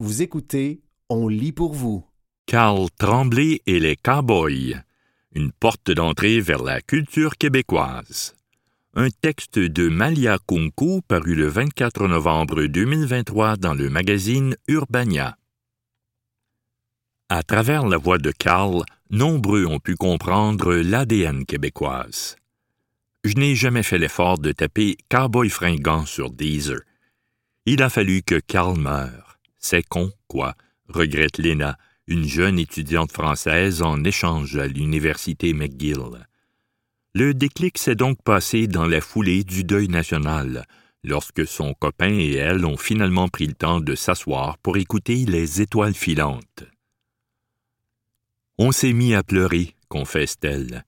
Vous écoutez On lit pour vous. Carl Tremblay et les Cowboys. Une porte d'entrée vers la culture québécoise. Un texte de Malia Kunku paru le 24 novembre 2023 dans le magazine Urbania. À travers la voix de Carl, nombreux ont pu comprendre l'ADN québécoise. Je n'ai jamais fait l'effort de taper Cowboy fringant sur Deezer. Il a fallu que Carl meure. C'est con, quoi, regrette Lena, une jeune étudiante française en échange à l'université McGill. Le déclic s'est donc passé dans la foulée du deuil national, lorsque son copain et elle ont finalement pris le temps de s'asseoir pour écouter les étoiles filantes. On s'est mis à pleurer, confesse-t-elle.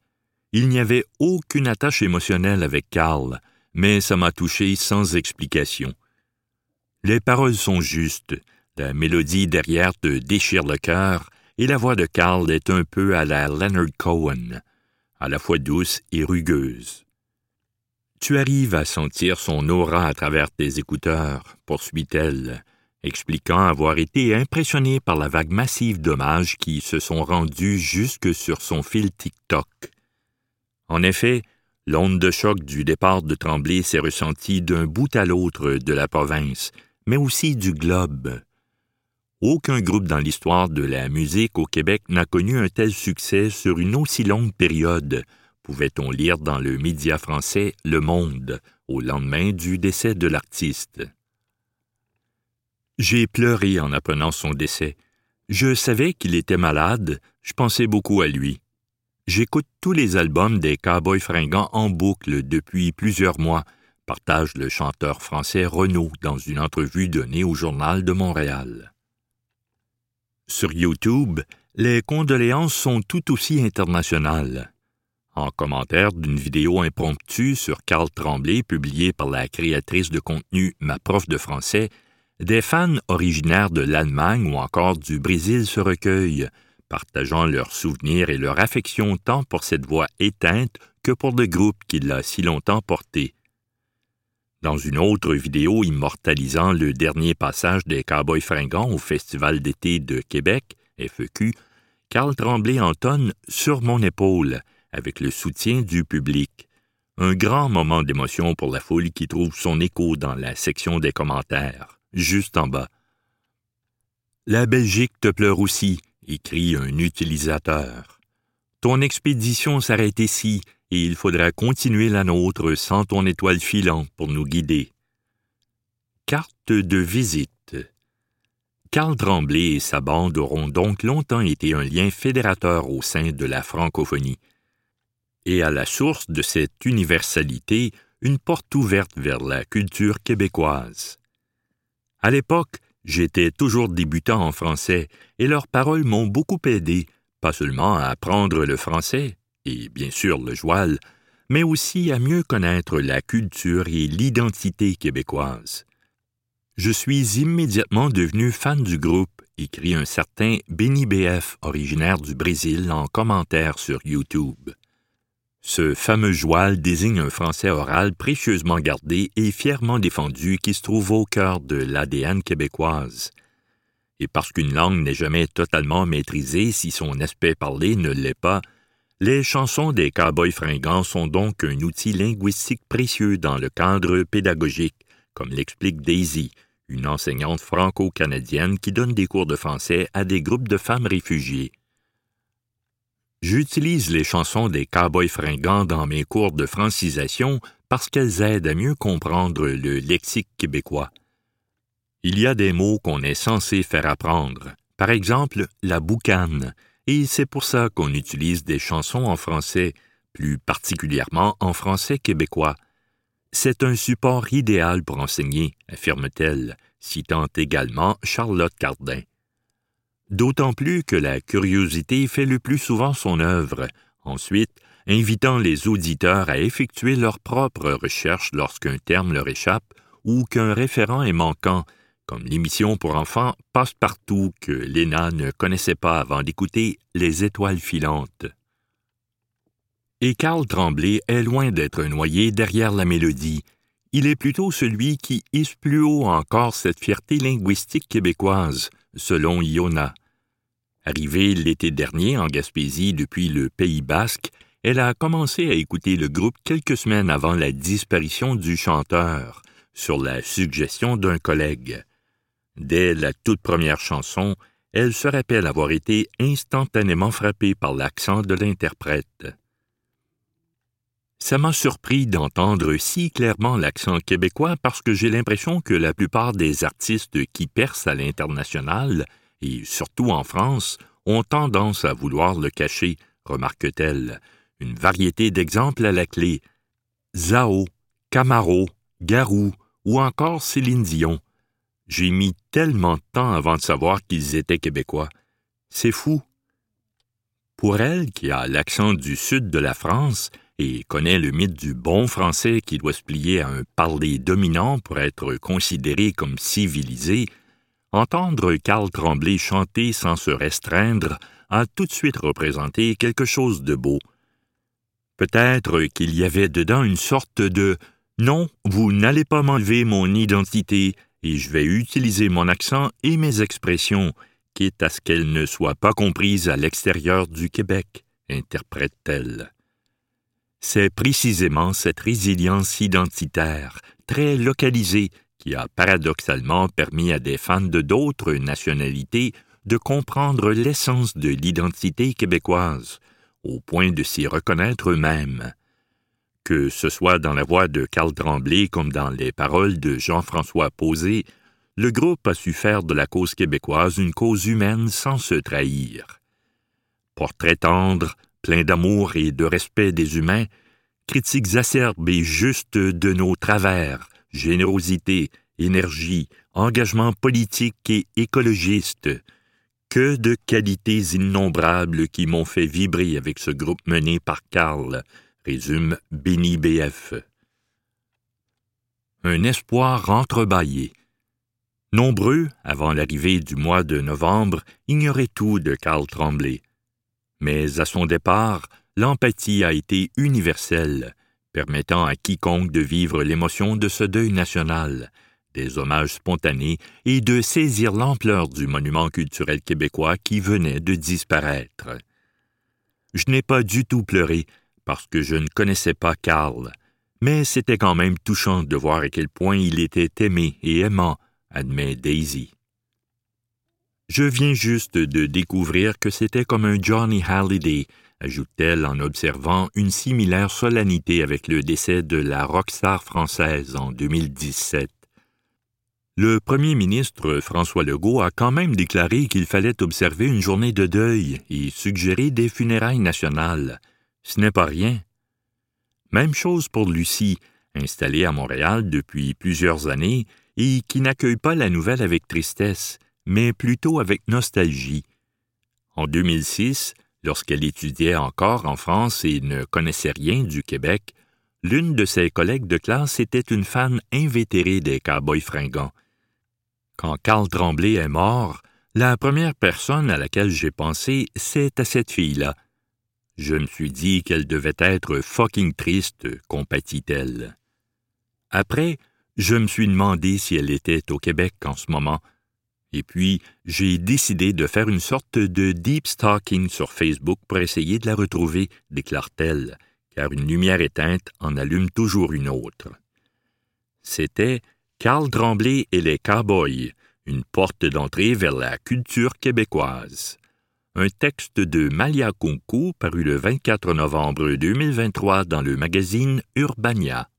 Il n'y avait aucune attache émotionnelle avec Carl, mais ça m'a touché sans explication. Les paroles sont justes, la mélodie derrière te déchire le cœur, et la voix de Carl est un peu à la Leonard Cohen, à la fois douce et rugueuse. Tu arrives à sentir son aura à travers tes écouteurs, poursuit-elle, expliquant avoir été impressionné par la vague massive d'hommages qui se sont rendus jusque sur son fil TikTok. En effet, l'onde de choc du départ de Tremblay s'est ressentie d'un bout à l'autre de la province, mais aussi du globe. Aucun groupe dans l'histoire de la musique au Québec n'a connu un tel succès sur une aussi longue période, pouvait-on lire dans le média français Le Monde, au lendemain du décès de l'artiste. J'ai pleuré en apprenant son décès. Je savais qu'il était malade, je pensais beaucoup à lui. J'écoute tous les albums des Cowboys fringants en boucle depuis plusieurs mois, partage le chanteur français Renaud dans une entrevue donnée au Journal de Montréal. Sur YouTube, les condoléances sont tout aussi internationales. En commentaire d'une vidéo impromptue sur Carl Tremblay publiée par la créatrice de contenu Ma prof de français, des fans originaires de l'Allemagne ou encore du Brésil se recueillent, partageant leurs souvenirs et leur affection tant pour cette voix éteinte que pour le groupe qui l'a si longtemps porté. Dans une autre vidéo immortalisant le dernier passage des Cowboys fringants au Festival d'été de Québec, FEQ, Carl Tremblay entonne Sur mon épaule, avec le soutien du public. Un grand moment d'émotion pour la foule qui trouve son écho dans la section des commentaires, juste en bas. La Belgique te pleure aussi, écrit un utilisateur. Ton expédition s'arrête ici et il faudra continuer la nôtre sans ton étoile filante pour nous guider. Carte de visite. Carl Tremblay et sa bande auront donc longtemps été un lien fédérateur au sein de la francophonie. Et à la source de cette universalité, une porte ouverte vers la culture québécoise. À l'époque, J'étais toujours débutant en français et leurs paroles m'ont beaucoup aidé, pas seulement à apprendre le français, et bien sûr le joual, mais aussi à mieux connaître la culture et l'identité québécoise. Je suis immédiatement devenu fan du groupe, écrit un certain Benny BF, originaire du Brésil, en commentaire sur YouTube. Ce fameux joual désigne un français oral précieusement gardé et fièrement défendu qui se trouve au cœur de l'ADN québécoise. Et parce qu'une langue n'est jamais totalement maîtrisée si son aspect parlé ne l'est pas, les chansons des cowboys fringants sont donc un outil linguistique précieux dans le cadre pédagogique, comme l'explique Daisy, une enseignante franco-canadienne qui donne des cours de français à des groupes de femmes réfugiées. J'utilise les chansons des cowboys fringants dans mes cours de francisation parce qu'elles aident à mieux comprendre le lexique québécois. Il y a des mots qu'on est censé faire apprendre, par exemple la boucane, et c'est pour ça qu'on utilise des chansons en français, plus particulièrement en français québécois. C'est un support idéal pour enseigner, affirme-t-elle, citant également Charlotte Cardin d'autant plus que la curiosité fait le plus souvent son œuvre, ensuite invitant les auditeurs à effectuer leurs propres recherches lorsqu'un terme leur échappe ou qu'un référent est manquant, comme l'émission pour enfants Passe-Partout que Léna ne connaissait pas avant d'écouter Les Étoiles filantes. Et Carl Tremblay est loin d'être noyé derrière la mélodie. il est plutôt celui qui hisse plus haut encore cette fierté linguistique québécoise, selon Iona. Arrivée l'été dernier en Gaspésie depuis le Pays basque, elle a commencé à écouter le groupe quelques semaines avant la disparition du chanteur, sur la suggestion d'un collègue. Dès la toute première chanson, elle se rappelle avoir été instantanément frappée par l'accent de l'interprète. Ça m'a surpris d'entendre si clairement l'accent québécois parce que j'ai l'impression que la plupart des artistes qui percent à l'international, et surtout en France, ont tendance à vouloir le cacher, remarque-t-elle. Une variété d'exemples à la clé. Zao, Camaro, Garou ou encore Céline Dion. J'ai mis tellement de temps avant de savoir qu'ils étaient québécois. C'est fou. Pour elle, qui a l'accent du sud de la France et connaît le mythe du bon français qui doit se plier à un parler dominant pour être considéré comme civilisé, entendre Karl Tremblay chanter sans se restreindre a tout de suite représenté quelque chose de beau. Peut-être qu'il y avait dedans une sorte de Non, vous n'allez pas m'enlever mon identité, et je vais utiliser mon accent et mes expressions, quitte à ce qu'elles ne soient pas comprises à l'extérieur du Québec, interprète-t-elle. C'est précisément cette résilience identitaire, très localisée, qui a paradoxalement permis à des fans de d'autres nationalités de comprendre l'essence de l'identité québécoise, au point de s'y reconnaître eux-mêmes que ce soit dans la voix de Carl Tremblay comme dans les paroles de Jean-François Posé, le groupe a su faire de la cause québécoise une cause humaine sans se trahir. Portrait tendre, plein d'amour et de respect des humains, critiques acerbes et justes de nos travers, générosité, énergie, engagement politique et écologiste, que de qualités innombrables qui m'ont fait vibrer avec ce groupe mené par Karl, résume Béni BF. Un espoir entrebâillé. Nombreux, avant l'arrivée du mois de novembre, ignoraient tout de Karl Tremblay. Mais à son départ, l'empathie a été universelle, permettant à quiconque de vivre l'émotion de ce deuil national, des hommages spontanés et de saisir l'ampleur du monument culturel québécois qui venait de disparaître. Je n'ai pas du tout pleuré parce que je ne connaissais pas Karl, mais c'était quand même touchant de voir à quel point il était aimé et aimant, admet Daisy. Je viens juste de découvrir que c'était comme un Johnny Halliday, ajoute-t-elle en observant une similaire solennité avec le décès de la rockstar française en 2017. Le premier ministre François Legault a quand même déclaré qu'il fallait observer une journée de deuil et suggérer des funérailles nationales. Ce n'est pas rien. Même chose pour Lucie, installée à Montréal depuis plusieurs années et qui n'accueille pas la nouvelle avec tristesse, mais plutôt avec nostalgie. En 2006, lorsqu'elle étudiait encore en France et ne connaissait rien du Québec, l'une de ses collègues de classe était une fan invétérée des cowboys fringants. Quand Carl Tremblay est mort, la première personne à laquelle j'ai pensé, c'est à cette fille-là, je me suis dit qu'elle devait être fucking triste, compatit-elle. Après, je me suis demandé si elle était au Québec en ce moment, et puis j'ai décidé de faire une sorte de deep stalking sur Facebook pour essayer de la retrouver, déclare-t-elle, car une lumière éteinte en allume toujours une autre. C'était Carl Tremblay et les Cowboys, une porte d'entrée vers la culture québécoise un texte de Malia Kunku paru le 24 novembre 2023 dans le magazine Urbania.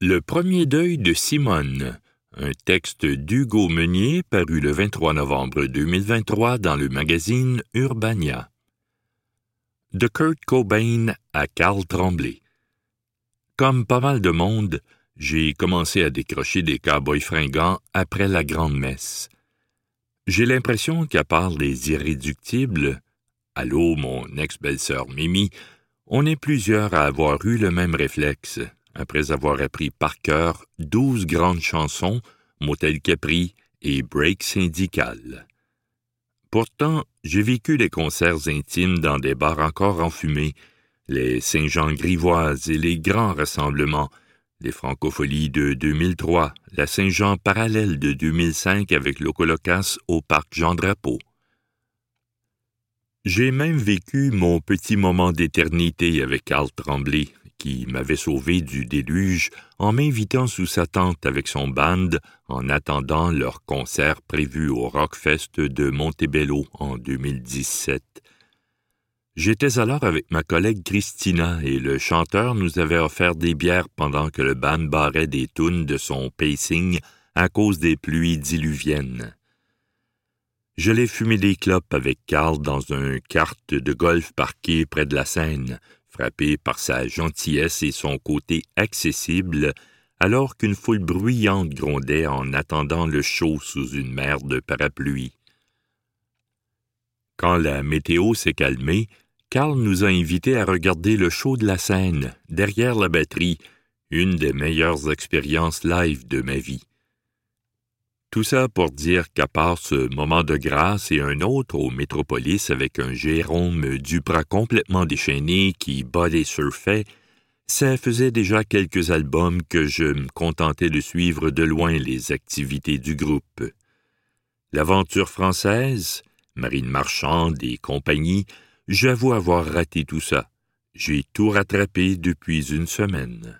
Le premier deuil de Simone, un texte d'Hugo Meunier paru le 23 novembre 2023 dans le magazine Urbania. De Kurt Cobain à Carl Tremblay. Comme pas mal de monde, j'ai commencé à décrocher des cowboys fringants après la grande messe. J'ai l'impression qu'à part les irréductibles, allô, mon ex-belle-sœur Mimi, on est plusieurs à avoir eu le même réflexe, après avoir appris par cœur douze grandes chansons, Motel Capri et Break syndical. Pourtant, j'ai vécu les concerts intimes dans des bars encore enfumés, les Saint-Jean-Grivoises et les grands rassemblements, les Francopholies de 2003, la Saint-Jean parallèle de 2005 avec l'Ocolocas au parc Jean-Drapeau. J'ai même vécu mon petit moment d'éternité avec Carl Tremblay, qui m'avait sauvé du déluge en m'invitant sous sa tente avec son band en attendant leur concert prévu au Rockfest de Montebello en 2017. J'étais alors avec ma collègue Christina et le chanteur nous avait offert des bières pendant que le band barrait des tunes de son pacing à cause des pluies diluviennes. Je l'ai fumé des clopes avec Carl dans un kart de golf parqué près de la Seine, frappé par sa gentillesse et son côté accessible, alors qu'une foule bruyante grondait en attendant le show sous une mer de parapluie. Quand la météo s'est calmée, Carl nous a invités à regarder le show de la scène, derrière la batterie, une des meilleures expériences live de ma vie. Tout ça pour dire qu'à part ce moment de grâce et un autre au Métropolis avec un Jérôme Duprat complètement déchaîné qui body surfait, ça faisait déjà quelques albums que je me contentais de suivre de loin les activités du groupe. L'aventure française, Marine Marchande et compagnie, j'avoue avoir raté tout ça. J'ai tout rattrapé depuis une semaine.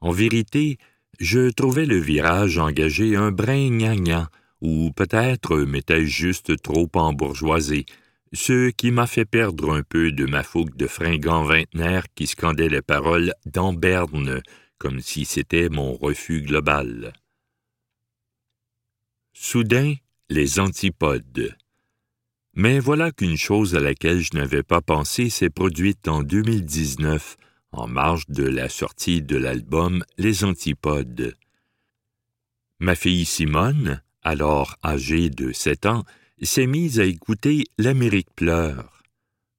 En vérité, je trouvais le virage engagé un brin gnangnan, ou peut-être m'étais-je juste trop embourgeoisé, ce qui m'a fait perdre un peu de ma fougue de fringant vingtenaire qui scandait les paroles d'Amberne comme si c'était mon refus global. Soudain, les antipodes. Mais voilà qu'une chose à laquelle je n'avais pas pensé s'est produite en 2019 en marge de la sortie de l'album Les Antipodes. Ma fille Simone, alors âgée de sept ans, s'est mise à écouter L'Amérique pleure.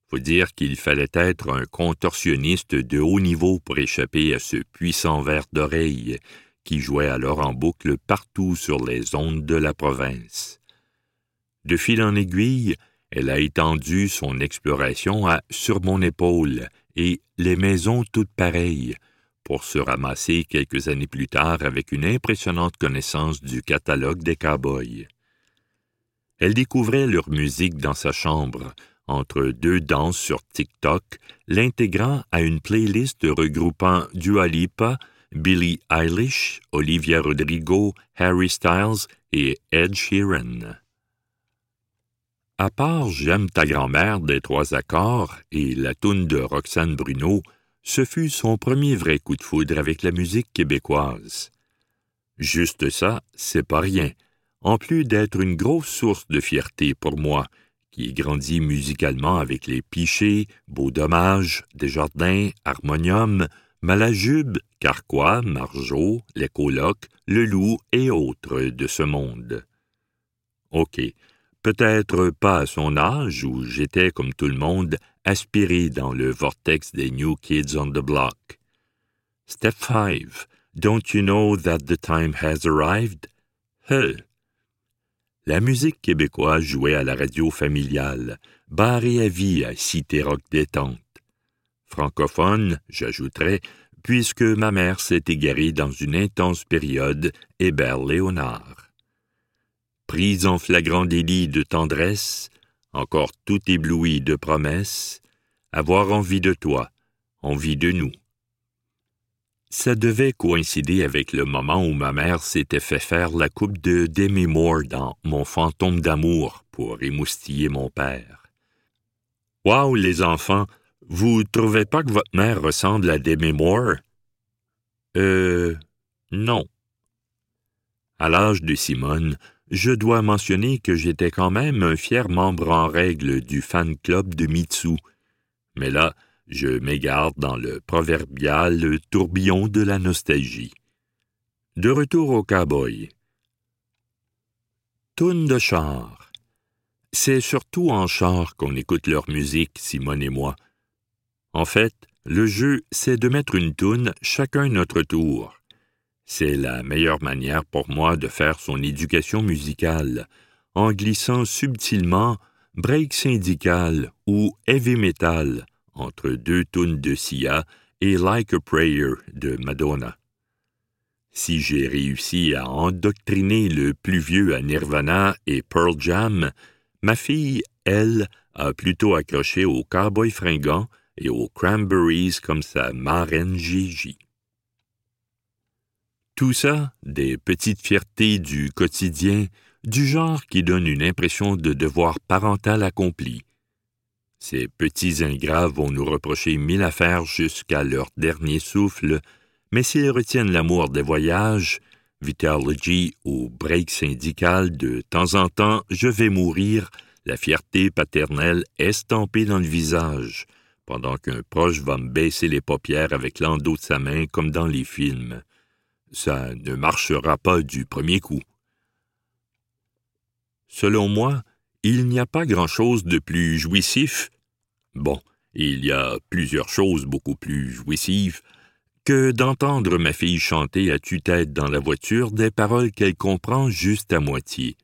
Faut dire qu'il fallait être un contorsionniste de haut niveau pour échapper à ce puissant verre d'oreille qui jouait alors en boucle partout sur les ondes de la province. De fil en aiguille, elle a étendu son exploration à Sur mon épaule, et Les maisons toutes pareilles, pour se ramasser quelques années plus tard avec une impressionnante connaissance du catalogue des cowboys. Elle découvrait leur musique dans sa chambre, entre deux danses sur TikTok, l'intégrant à une playlist regroupant Dua Lipa, Billie Eilish, Olivia Rodrigo, Harry Styles et Ed Sheeran. À part J'aime ta grand-mère des trois accords et la toune de Roxane Bruno, ce fut son premier vrai coup de foudre avec la musique québécoise. Juste ça, c'est pas rien, en plus d'être une grosse source de fierté pour moi, qui ai grandi musicalement avec les Pichets, Beau Dommage, Desjardins, Harmonium, Malajube, Carquois, Margeau, Les Colocs, Le Loup et autres de ce monde. OK, Peut-être pas à son âge où j'étais, comme tout le monde, aspiré dans le vortex des New Kids on the Block. Step 5. Don't you know that the time has arrived? Huh. La musique québécoise jouait à la radio familiale, barrée à vie à Cité Rock détente. Francophone, j'ajouterais, puisque ma mère s'est égarée dans une intense période Hébert Léonard prise en flagrant délit de tendresse, encore tout ébloui de promesses, avoir envie de toi, envie de nous. Ça devait coïncider avec le moment où ma mère s'était fait faire la coupe de Demi Moore dans Mon fantôme d'amour pour émoustiller mon père. Waouh, les enfants, vous trouvez pas que votre mère ressemble à Demi Moore? Euh. non. À l'âge de Simone, je dois mentionner que j'étais quand même un fier membre en règle du fan club de Mitsu. Mais là, je m'égare dans le proverbial tourbillon de la nostalgie. De retour au cowboy. Toune de char. C'est surtout en char qu'on écoute leur musique, Simone et moi. En fait, le jeu, c'est de mettre une toune chacun notre tour. C'est la meilleure manière pour moi de faire son éducation musicale, en glissant subtilement break syndical ou heavy metal entre deux tunes de Sia et Like a Prayer de Madonna. Si j'ai réussi à endoctriner le plus vieux à Nirvana et Pearl Jam, ma fille, elle, a plutôt accroché aux Cowboys fringants et aux Cranberries comme sa marraine Gigi. Tout ça, des petites fiertés du quotidien, du genre qui donne une impression de devoir parental accompli. Ces petits ingrats vont nous reprocher mille affaires jusqu'à leur dernier souffle, mais s'ils retiennent l'amour des voyages, Vitalogy ou break syndical de temps en temps, je vais mourir, la fierté paternelle estampée dans le visage, pendant qu'un proche va me baisser les paupières avec l'endos de sa main comme dans les films. Ça ne marchera pas du premier coup. Selon moi, il n'y a pas grand-chose de plus jouissif. Bon, il y a plusieurs choses beaucoup plus jouissives que d'entendre ma fille chanter à tue-tête dans la voiture des paroles qu'elle comprend juste à moitié.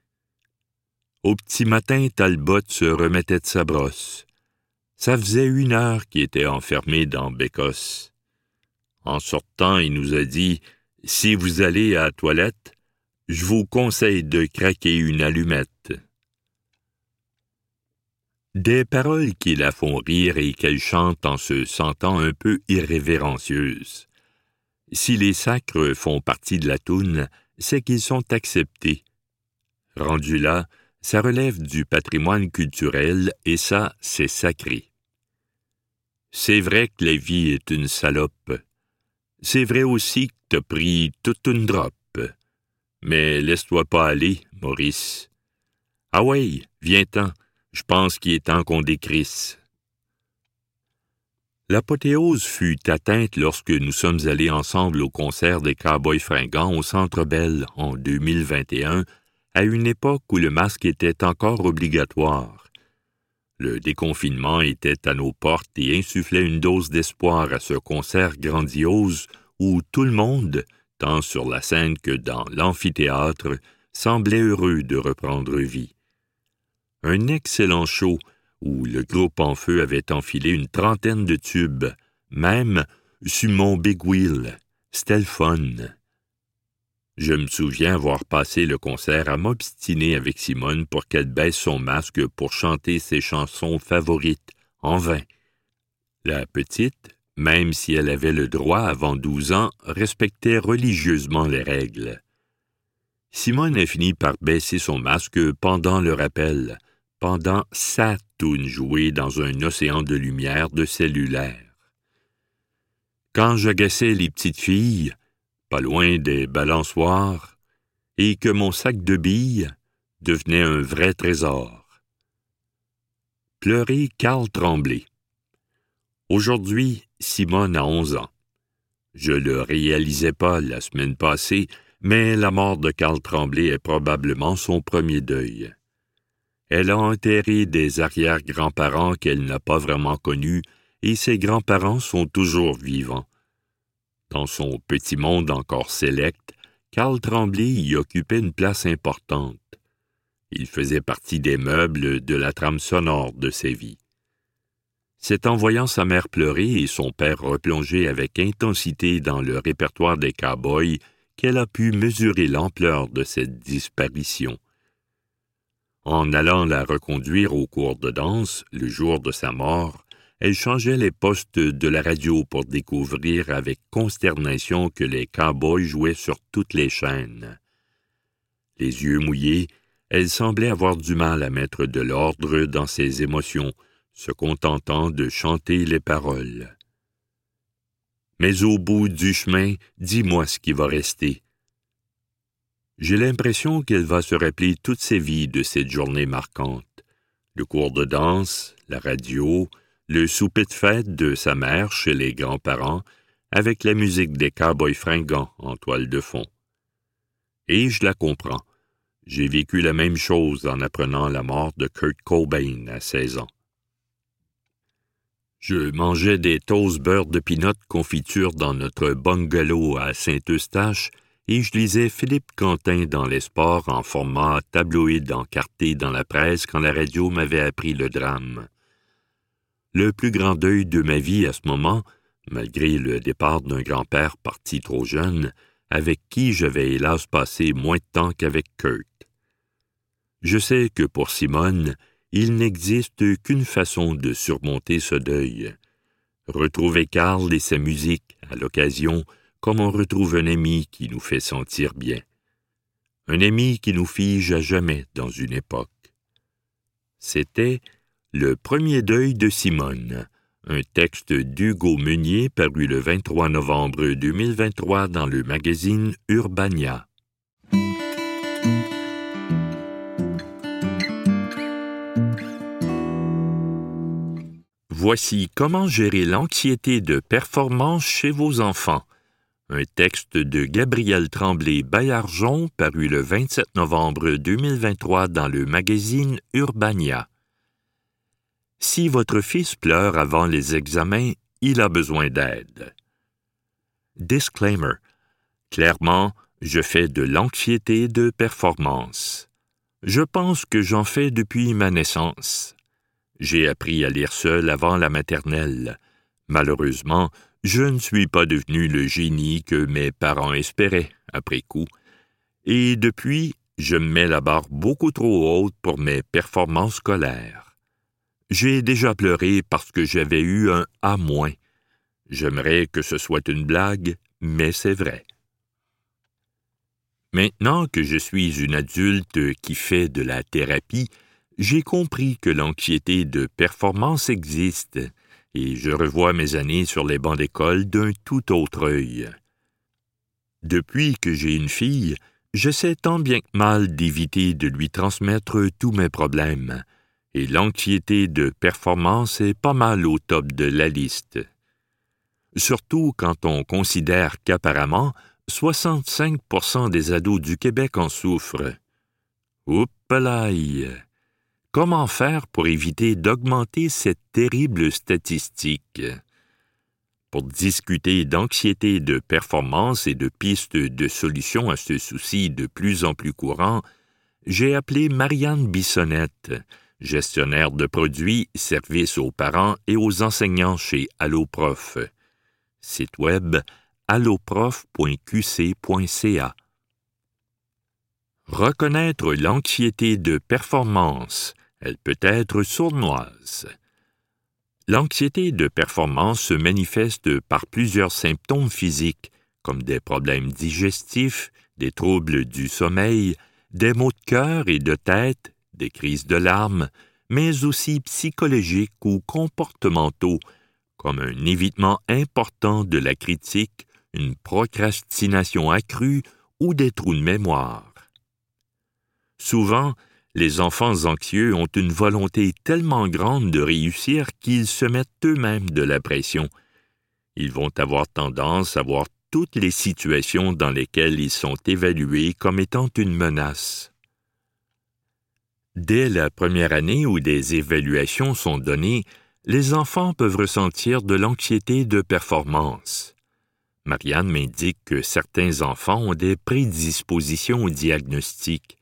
Au petit matin, Talbot se remettait de sa brosse. Ça faisait une heure qu'il était enfermé dans Bécosse. En sortant, il nous a dit Si vous allez à toilette, je vous conseille de craquer une allumette. Des paroles qui la font rire et qu'elle chante en se sentant un peu irrévérencieuse. Si les sacres font partie de la toune, c'est qu'ils sont acceptés. Rendu là, ça relève du patrimoine culturel et ça, c'est sacré. C'est vrai que la vie est une salope. C'est vrai aussi que t'as pris toute une drop. Mais laisse-toi pas aller, Maurice. Ah ouais, viens-t'en. Je pense qu'il est temps qu'on décrisse. L'apothéose fut atteinte lorsque nous sommes allés ensemble au concert des Cowboys fringants au Centre Bell en 2021, à une époque où le masque était encore obligatoire. Le déconfinement était à nos portes et insufflait une dose d'espoir à ce concert grandiose où tout le monde, tant sur la scène que dans l'amphithéâtre, semblait heureux de reprendre vie. Un excellent show où le groupe en feu avait enfilé une trentaine de tubes, même sur mon big wheel. Je me souviens avoir passé le concert à m'obstiner avec Simone pour qu'elle baisse son masque pour chanter ses chansons favorites, en vain. La petite, même si elle avait le droit avant douze ans, respectait religieusement les règles. Simone a fini par baisser son masque pendant le rappel, pendant sa toune jouée dans un océan de lumière de cellulaire. Quand j'agaçais les petites filles, pas loin des balançoires, et que mon sac de billes devenait un vrai trésor. Pleurer Carl Tremblay. Aujourd'hui, Simone a onze ans. Je le réalisais pas la semaine passée, mais la mort de Carl Tremblay est probablement son premier deuil. Elle a enterré des arrière-grands-parents qu'elle n'a pas vraiment connus, et ses grands-parents sont toujours vivants. Dans son petit monde encore sélect, Carl Tremblay y occupait une place importante. Il faisait partie des meubles de la trame sonore de ses vies. C'est en voyant sa mère pleurer et son père replonger avec intensité dans le répertoire des cow-boys qu'elle a pu mesurer l'ampleur de cette disparition. En allant la reconduire au cours de danse, le jour de sa mort, elle changeait les postes de la radio pour découvrir avec consternation que les cow-boys jouaient sur toutes les chaînes. Les yeux mouillés, elle semblait avoir du mal à mettre de l'ordre dans ses émotions, se contentant de chanter les paroles. Mais au bout du chemin, dis-moi ce qui va rester. J'ai l'impression qu'elle va se rappeler toutes ses vies de cette journée marquante. Le cours de danse, la radio, le souper de fête de sa mère chez les grands-parents, avec la musique des cowboys fringants en toile de fond. Et je la comprends. J'ai vécu la même chose en apprenant la mort de Kurt Cobain à 16 ans. Je mangeais des toasts beurre de pinot confiture dans notre bungalow à Saint-Eustache et je lisais Philippe Quentin dans les sports en format tabloïd encarté dans la presse quand la radio m'avait appris le drame. Le plus grand deuil de ma vie à ce moment, malgré le départ d'un grand-père parti trop jeune, avec qui j'avais hélas passé moins de temps qu'avec Kurt. Je sais que pour Simone, il n'existe qu'une façon de surmonter ce deuil. Retrouver Karl et sa musique à l'occasion comme on retrouve un ami qui nous fait sentir bien. Un ami qui nous fige à jamais dans une époque. C'était Le premier deuil de Simone, un texte d'Hugo Meunier paru le 23 novembre 2023 dans le magazine Urbania. Voici comment gérer l'anxiété de performance chez vos enfants. Un texte de Gabriel Tremblay Baillargeon paru le 27 novembre 2023 dans le magazine Urbania. Si votre fils pleure avant les examens, il a besoin d'aide. Disclaimer. Clairement, je fais de l'anxiété de performance. Je pense que j'en fais depuis ma naissance. J'ai appris à lire seul avant la maternelle. Malheureusement, je ne suis pas devenu le génie que mes parents espéraient après coup. Et depuis, je me mets la barre beaucoup trop haute pour mes performances scolaires. J'ai déjà pleuré parce que j'avais eu un A-. J'aimerais que ce soit une blague, mais c'est vrai. Maintenant que je suis une adulte qui fait de la thérapie, j'ai compris que l'anxiété de performance existe, et je revois mes années sur les bancs d'école d'un tout autre œil. Depuis que j'ai une fille, j'essaie tant bien que mal d'éviter de lui transmettre tous mes problèmes, et l'anxiété de performance est pas mal au top de la liste. Surtout quand on considère qu'apparemment 65% des ados du Québec en souffrent. Oups Comment faire pour éviter d'augmenter cette terrible statistique? Pour discuter d'anxiété de performance et de pistes de solutions à ce souci de plus en plus courant, j'ai appelé Marianne Bissonnette, gestionnaire de produits, services aux parents et aux enseignants chez Alloprof. Site web alloprof.qc.ca. Reconnaître l'anxiété de performance, elle peut être sournoise. L'anxiété de performance se manifeste par plusieurs symptômes physiques, comme des problèmes digestifs, des troubles du sommeil, des maux de cœur et de tête, des crises de larmes, mais aussi psychologiques ou comportementaux, comme un évitement important de la critique, une procrastination accrue ou des trous de mémoire. Souvent, les enfants anxieux ont une volonté tellement grande de réussir qu'ils se mettent eux-mêmes de la pression. Ils vont avoir tendance à voir toutes les situations dans lesquelles ils sont évalués comme étant une menace. Dès la première année où des évaluations sont données, les enfants peuvent ressentir de l'anxiété de performance. Marianne m'indique que certains enfants ont des prédispositions au diagnostic.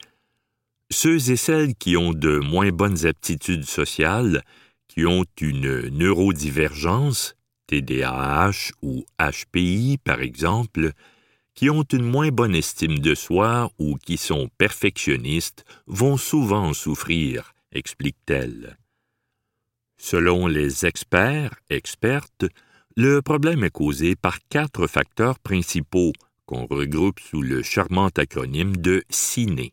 Ceux et celles qui ont de moins bonnes aptitudes sociales, qui ont une neurodivergence, TDAH ou HPI par exemple, qui ont une moins bonne estime de soi ou qui sont perfectionnistes vont souvent souffrir, explique-t-elle. Selon les experts, expertes, le problème est causé par quatre facteurs principaux qu'on regroupe sous le charmant acronyme de CINE.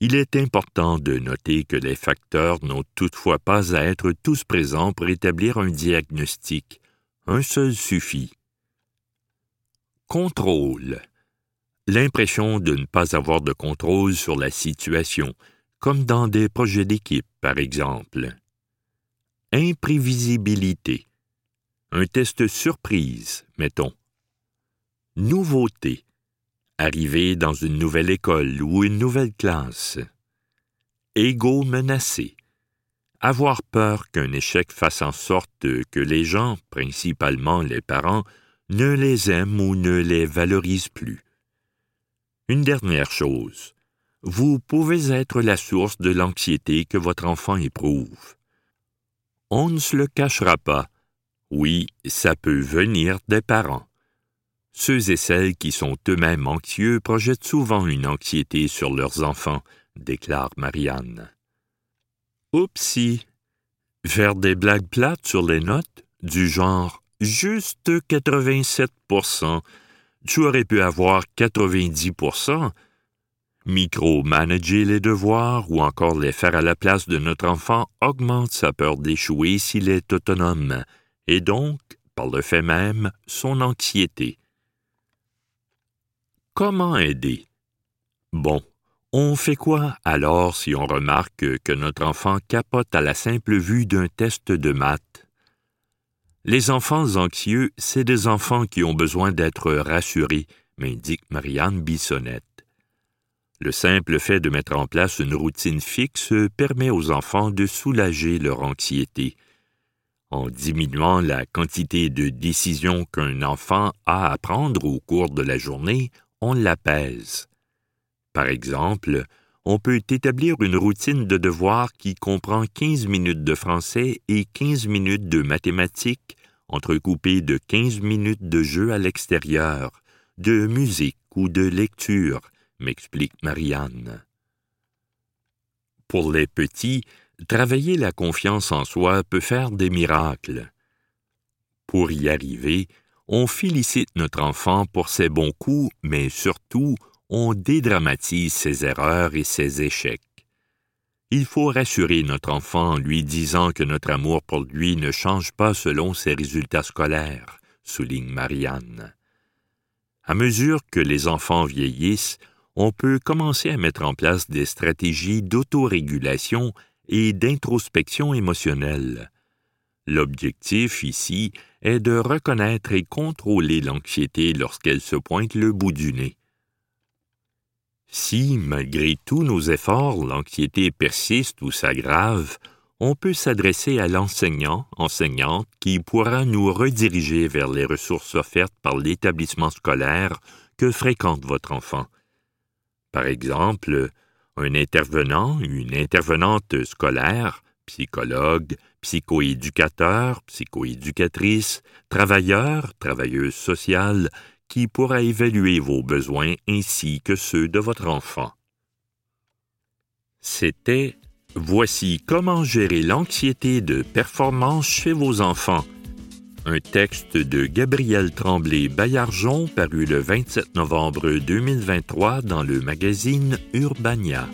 Il est important de noter que les facteurs n'ont toutefois pas à être tous présents pour établir un diagnostic. Un seul suffit. Contrôle. L'impression de ne pas avoir de contrôle sur la situation, comme dans des projets d'équipe, par exemple. Imprévisibilité. Un test surprise, mettons. Nouveauté Arriver dans une nouvelle école ou une nouvelle classe. Égo menacé. Avoir peur qu'un échec fasse en sorte que les gens, principalement les parents, ne les aiment ou ne les valorisent plus. Une dernière chose. Vous pouvez être la source de l'anxiété que votre enfant éprouve. on ne se le cachera pas. Oui, ça peut venir des parents. Ceux et celles qui sont eux-mêmes anxieux projettent souvent une anxiété sur leurs enfants, déclare Marianne. Oupsie. Faire des blagues plates sur les notes, du genre juste 87% tu aurais pu avoir 90% Micro-manager les devoirs ou encore les faire à la place de notre enfant augmente sa peur d'échouer s'il est autonome, et donc, par le fait même, son anxiété. Comment aider? Bon, on fait quoi alors si on remarque que notre enfant capote à la simple vue d'un test de maths? Les enfants anxieux, c'est des enfants qui ont besoin d'être rassurés, m'indique Marianne Bissonnette. Le simple fait de mettre en place une routine fixe permet aux enfants de soulager leur anxiété. En diminuant la quantité de décisions qu'un enfant a à prendre au cours de la journée, on l'apaise. Par exemple, on peut établir une routine de devoirs qui comprend 15 minutes de français et 15 minutes de mathématiques, entrecoupées de 15 minutes de jeu à l'extérieur, de musique ou de lecture, m'explique Marianne. Pour les petits, travailler la confiance en soi peut faire des miracles. Pour y arriver, on félicite notre enfant pour ses bons coups, mais surtout, on dédramatise ses erreurs et ses échecs. Il faut rassurer notre enfant en lui disant que notre amour pour lui ne change pas selon ses résultats scolaires, souligne Marianne. À mesure que les enfants vieillissent, on peut commencer à mettre en place des stratégies d'autorégulation et d'introspection émotionnelle. L'objectif ici est de reconnaître et contrôler l'anxiété lorsqu'elle se pointe le bout du nez. Si, malgré tous nos efforts, l'anxiété persiste ou s'aggrave, on peut s'adresser à l'enseignant, enseignante, qui pourra nous rediriger vers les ressources offertes par l'établissement scolaire que fréquente votre enfant. Par exemple, un intervenant, une intervenante scolaire, psychologue, psychoéducateur, psychoéducatrice, travailleur, travailleuse sociale, qui pourra évaluer vos besoins ainsi que ceux de votre enfant. C'était Voici comment gérer l'anxiété de performance chez vos enfants un texte de Gabriel Tremblay-Baillargeon paru le 27 novembre 2023 dans le magazine Urbania.